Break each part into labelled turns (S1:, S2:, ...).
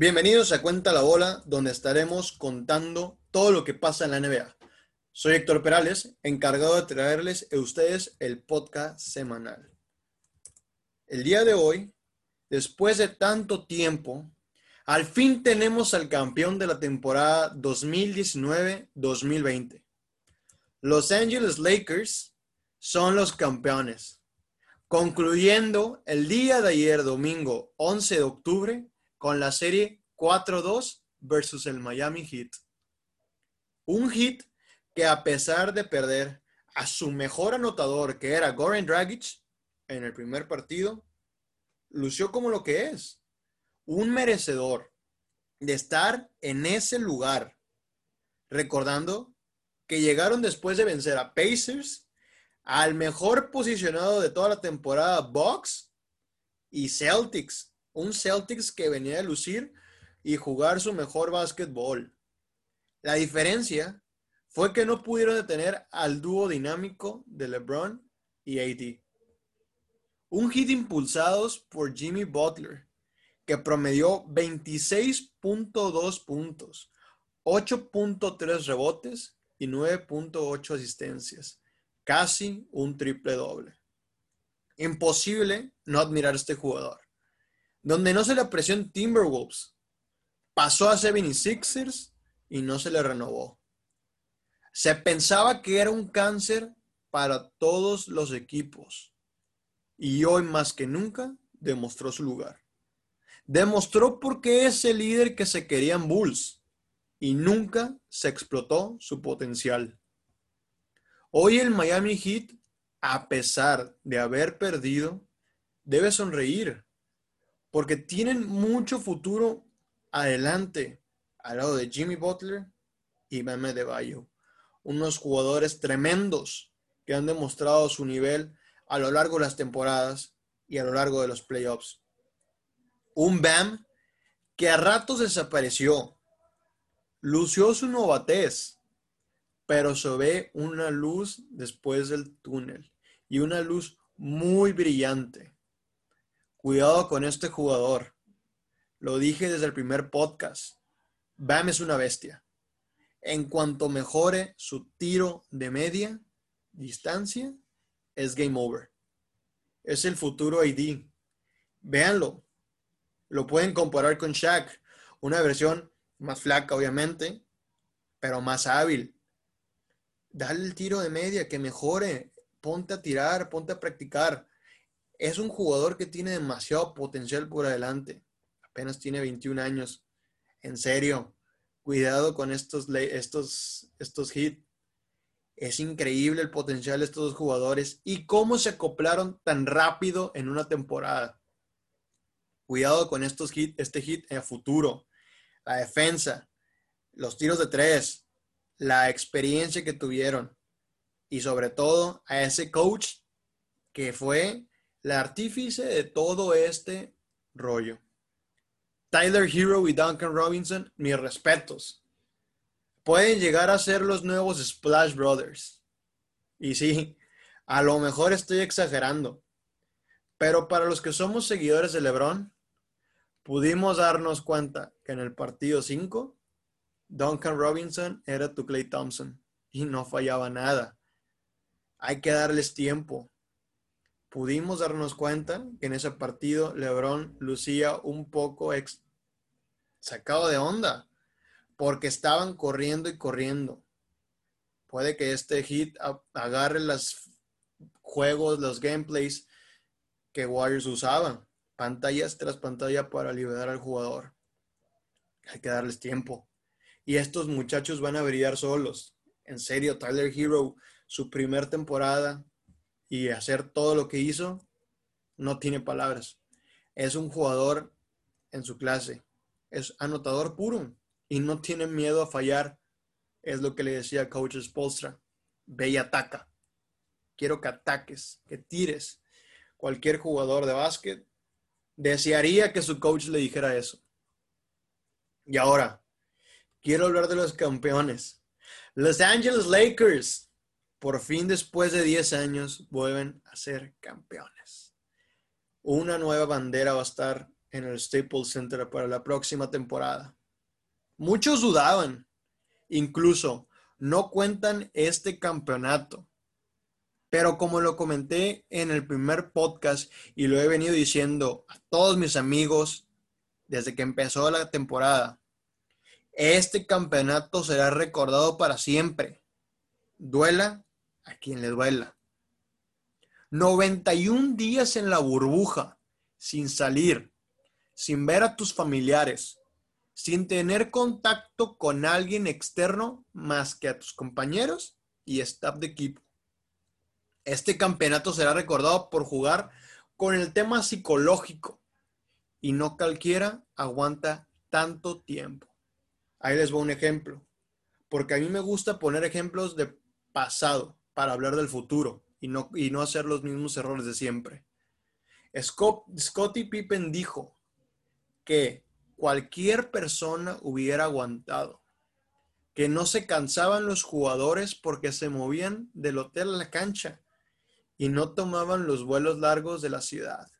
S1: Bienvenidos a Cuenta la Bola, donde estaremos contando todo lo que pasa en la NBA. Soy Héctor Perales, encargado de traerles a ustedes el podcast semanal. El día de hoy, después de tanto tiempo, al fin tenemos al campeón de la temporada 2019-2020. Los Angeles Lakers son los campeones, concluyendo el día de ayer, domingo 11 de octubre, con la serie 4-2 versus el Miami Heat. Un Heat que a pesar de perder a su mejor anotador, que era Goran Dragic, en el primer partido, lució como lo que es, un merecedor de estar en ese lugar, recordando que llegaron después de vencer a Pacers, al mejor posicionado de toda la temporada, Bucks y Celtics, un Celtics que venía de lucir y jugar su mejor básquetbol. La diferencia fue que no pudieron detener al dúo dinámico de LeBron y AD. Un hit impulsados por Jimmy Butler, que promedió 26.2 puntos, 8.3 rebotes y 9.8 asistencias, casi un triple doble. Imposible no admirar a este jugador donde no se le apreció en Timberwolves. Pasó a 76ers y no se le renovó. Se pensaba que era un cáncer para todos los equipos. Y hoy más que nunca demostró su lugar. Demostró por qué es el líder que se querían Bulls y nunca se explotó su potencial. Hoy el Miami Heat, a pesar de haber perdido, debe sonreír porque tienen mucho futuro adelante al lado de Jimmy Butler y Meme de Bayo. Unos jugadores tremendos que han demostrado su nivel a lo largo de las temporadas y a lo largo de los playoffs. Un Bam que a ratos desapareció, lució su novatez, pero se ve una luz después del túnel y una luz muy brillante. Cuidado con este jugador. Lo dije desde el primer podcast. Bam es una bestia. En cuanto mejore su tiro de media distancia, es game over. Es el futuro ID. Véanlo. Lo pueden comparar con Shaq. Una versión más flaca, obviamente, pero más hábil. Dale el tiro de media, que mejore. Ponte a tirar, ponte a practicar es un jugador que tiene demasiado potencial por adelante. Apenas tiene 21 años. En serio, cuidado con estos, estos, estos hits. Es increíble el potencial de estos dos jugadores y cómo se acoplaron tan rápido en una temporada. Cuidado con estos hits, este hit en el futuro. La defensa, los tiros de tres, la experiencia que tuvieron y sobre todo a ese coach que fue la artífice de todo este rollo. Tyler Hero y Duncan Robinson, mis respetos. Pueden llegar a ser los nuevos Splash Brothers. Y sí, a lo mejor estoy exagerando. Pero para los que somos seguidores de LeBron, pudimos darnos cuenta que en el partido 5, Duncan Robinson era tu Clay Thompson y no fallaba nada. Hay que darles tiempo pudimos darnos cuenta que en ese partido LeBron lucía un poco sacado de onda porque estaban corriendo y corriendo. Puede que este hit agarre los juegos, los gameplays que Warriors usaban, pantallas tras pantalla para liberar al jugador. Hay que darles tiempo. Y estos muchachos van a brillar solos. En serio, Tyler Hero, su primer temporada, y hacer todo lo que hizo, no tiene palabras. Es un jugador en su clase, es anotador puro y no tiene miedo a fallar. Es lo que le decía coach Spolstra. Ve y ataca. Quiero que ataques, que tires. Cualquier jugador de básquet desearía que su coach le dijera eso. Y ahora, quiero hablar de los campeones. Los Angeles Lakers por fin después de 10 años vuelven a ser campeones. Una nueva bandera va a estar en el Staples Center para la próxima temporada. Muchos dudaban, incluso no cuentan este campeonato. Pero como lo comenté en el primer podcast y lo he venido diciendo a todos mis amigos desde que empezó la temporada, este campeonato será recordado para siempre. Duela a quien le duela. 91 días en la burbuja, sin salir, sin ver a tus familiares, sin tener contacto con alguien externo más que a tus compañeros y staff de equipo. Este campeonato será recordado por jugar con el tema psicológico y no cualquiera aguanta tanto tiempo. Ahí les voy un ejemplo, porque a mí me gusta poner ejemplos de pasado para hablar del futuro y no, y no hacer los mismos errores de siempre. Scott, Scottie Pippen dijo que cualquier persona hubiera aguantado, que no se cansaban los jugadores porque se movían del hotel a la cancha y no tomaban los vuelos largos de la ciudad.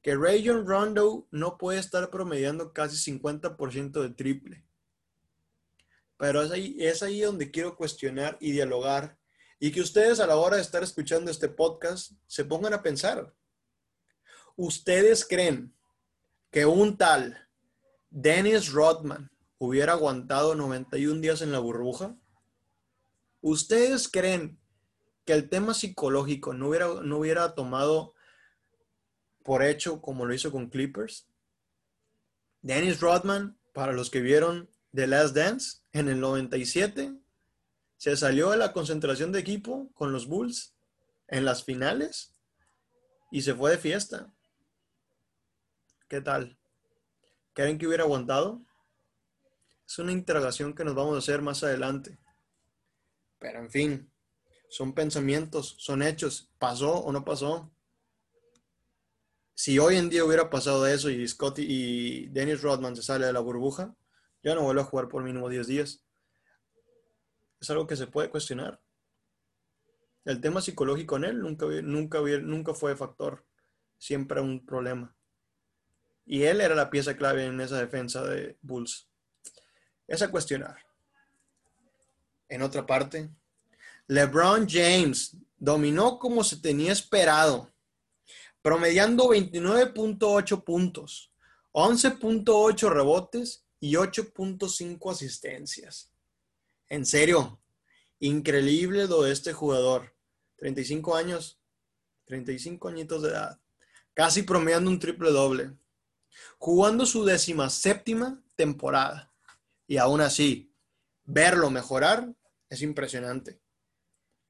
S1: Que Rayon Rondo no puede estar promediando casi 50% de triple. Pero es ahí, es ahí donde quiero cuestionar y dialogar y que ustedes a la hora de estar escuchando este podcast se pongan a pensar. ¿Ustedes creen que un tal Dennis Rodman hubiera aguantado 91 días en la burbuja? ¿Ustedes creen que el tema psicológico no hubiera, no hubiera tomado por hecho como lo hizo con Clippers? Dennis Rodman, para los que vieron The Last Dance en el 97, se salió de la concentración de equipo con los Bulls en las finales y se fue de fiesta. ¿Qué tal? ¿Creen que hubiera aguantado? Es una interrogación que nos vamos a hacer más adelante. Pero en fin, son pensamientos, son hechos. ¿Pasó o no pasó? Si hoy en día hubiera pasado eso y Scotty y Dennis Rodman se sale de la burbuja, ya no vuelvo a jugar por mínimo 10 días es algo que se puede cuestionar. El tema psicológico en él nunca, nunca, nunca fue factor, siempre un problema. Y él era la pieza clave en esa defensa de Bulls. Es a cuestionar. En otra parte, LeBron James dominó como se tenía esperado, promediando 29.8 puntos, 11.8 rebotes y 8.5 asistencias. En serio, increíble lo de este jugador. 35 años, 35 añitos de edad, casi promediando un triple doble, jugando su décima séptima temporada. Y aún así, verlo mejorar es impresionante.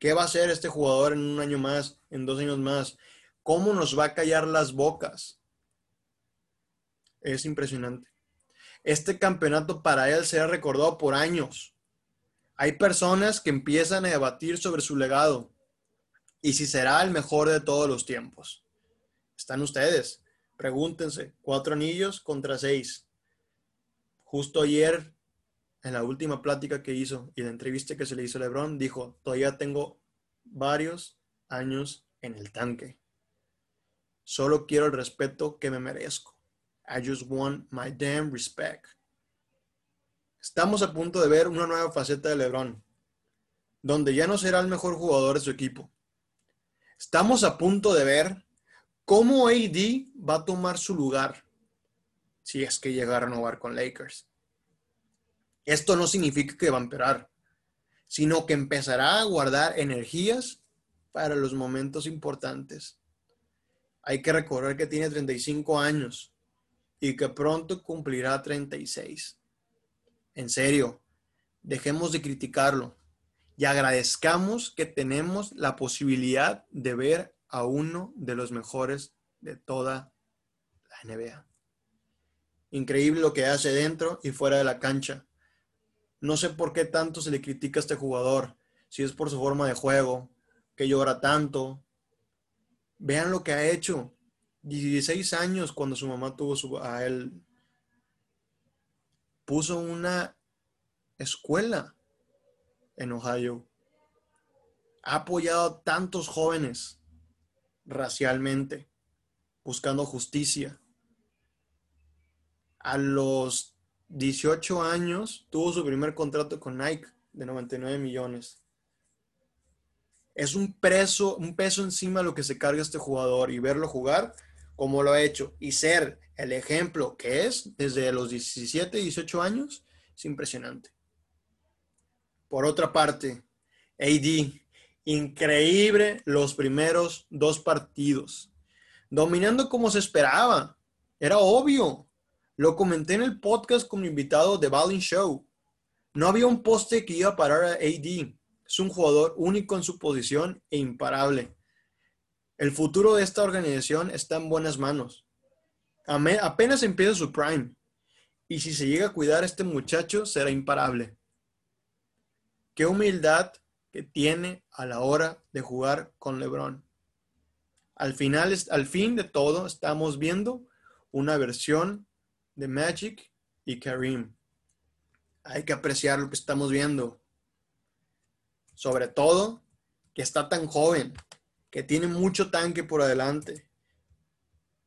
S1: ¿Qué va a hacer este jugador en un año más, en dos años más? ¿Cómo nos va a callar las bocas? Es impresionante. Este campeonato para él será recordado por años. Hay personas que empiezan a debatir sobre su legado y si será el mejor de todos los tiempos. Están ustedes. Pregúntense, cuatro anillos contra seis. Justo ayer, en la última plática que hizo y la entrevista que se le hizo a Lebron, dijo, todavía tengo varios años en el tanque. Solo quiero el respeto que me merezco. I just want my damn respect. Estamos a punto de ver una nueva faceta de LeBron, donde ya no será el mejor jugador de su equipo. Estamos a punto de ver cómo AD va a tomar su lugar si es que llega a renovar con Lakers. Esto no significa que va a empeorar, sino que empezará a guardar energías para los momentos importantes. Hay que recordar que tiene 35 años y que pronto cumplirá 36. En serio, dejemos de criticarlo y agradezcamos que tenemos la posibilidad de ver a uno de los mejores de toda la NBA. Increíble lo que hace dentro y fuera de la cancha. No sé por qué tanto se le critica a este jugador, si es por su forma de juego, que llora tanto. Vean lo que ha hecho. 16 años cuando su mamá tuvo a él puso una escuela en Ohio. Ha apoyado a tantos jóvenes racialmente, buscando justicia. A los 18 años tuvo su primer contrato con Nike de 99 millones. Es un un peso encima lo que se carga este jugador y verlo jugar como lo ha hecho y ser el ejemplo que es desde los 17, 18 años es impresionante. Por otra parte, AD, increíble los primeros dos partidos, dominando como se esperaba, era obvio. Lo comenté en el podcast con mi invitado de Ballin Show. No había un poste que iba a parar a AD. Es un jugador único en su posición e imparable. El futuro de esta organización está en buenas manos. Apenas empieza su prime. Y si se llega a cuidar a este muchacho, será imparable. Qué humildad que tiene a la hora de jugar con LeBron. Al final, al fin de todo, estamos viendo una versión de Magic y Kareem. Hay que apreciar lo que estamos viendo. Sobre todo que está tan joven, que tiene mucho tanque por adelante.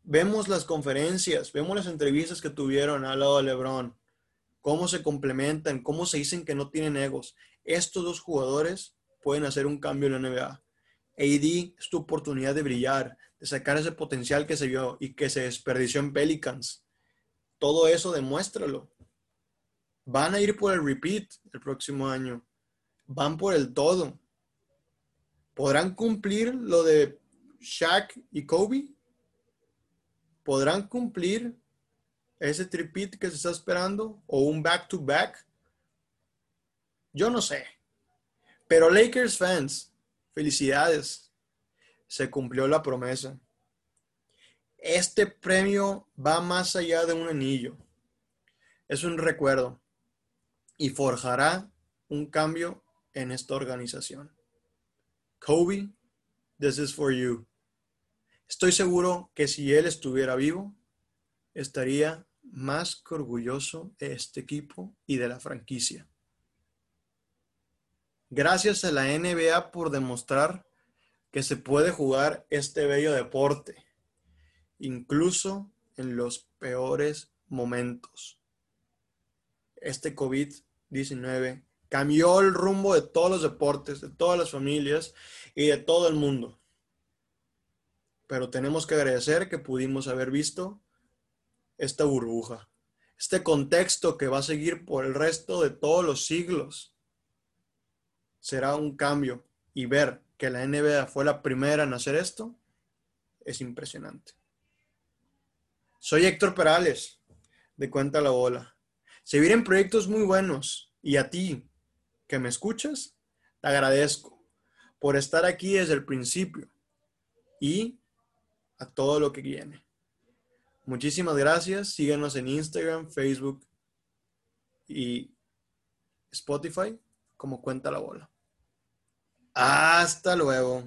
S1: Vemos las conferencias, vemos las entrevistas que tuvieron al lado de LeBron, cómo se complementan, cómo se dicen que no tienen egos. Estos dos jugadores pueden hacer un cambio en la NBA. AD es tu oportunidad de brillar, de sacar ese potencial que se vio y que se desperdició en Pelicans. Todo eso demuéstralo. Van a ir por el repeat el próximo año. Van por el todo. ¿Podrán cumplir lo de Shaq y Kobe? ¿Podrán cumplir ese tripit que se está esperando o un back-to-back? Yo no sé. Pero Lakers fans, felicidades. Se cumplió la promesa. Este premio va más allá de un anillo. Es un recuerdo y forjará un cambio en esta organización. Kobe, this is for you. Estoy seguro que si él estuviera vivo, estaría más que orgulloso de este equipo y de la franquicia. Gracias a la NBA por demostrar que se puede jugar este bello deporte, incluso en los peores momentos. Este COVID-19 cambió el rumbo de todos los deportes, de todas las familias y de todo el mundo. Pero tenemos que agradecer que pudimos haber visto esta burbuja, este contexto que va a seguir por el resto de todos los siglos. Será un cambio y ver que la NBA fue la primera en hacer esto es impresionante. Soy Héctor Perales, de Cuenta la Bola. Se vienen proyectos muy buenos y a ti, que me escuchas, te agradezco por estar aquí desde el principio y a todo lo que viene. Muchísimas gracias. Síguenos en Instagram, Facebook y Spotify como cuenta la bola. Hasta luego.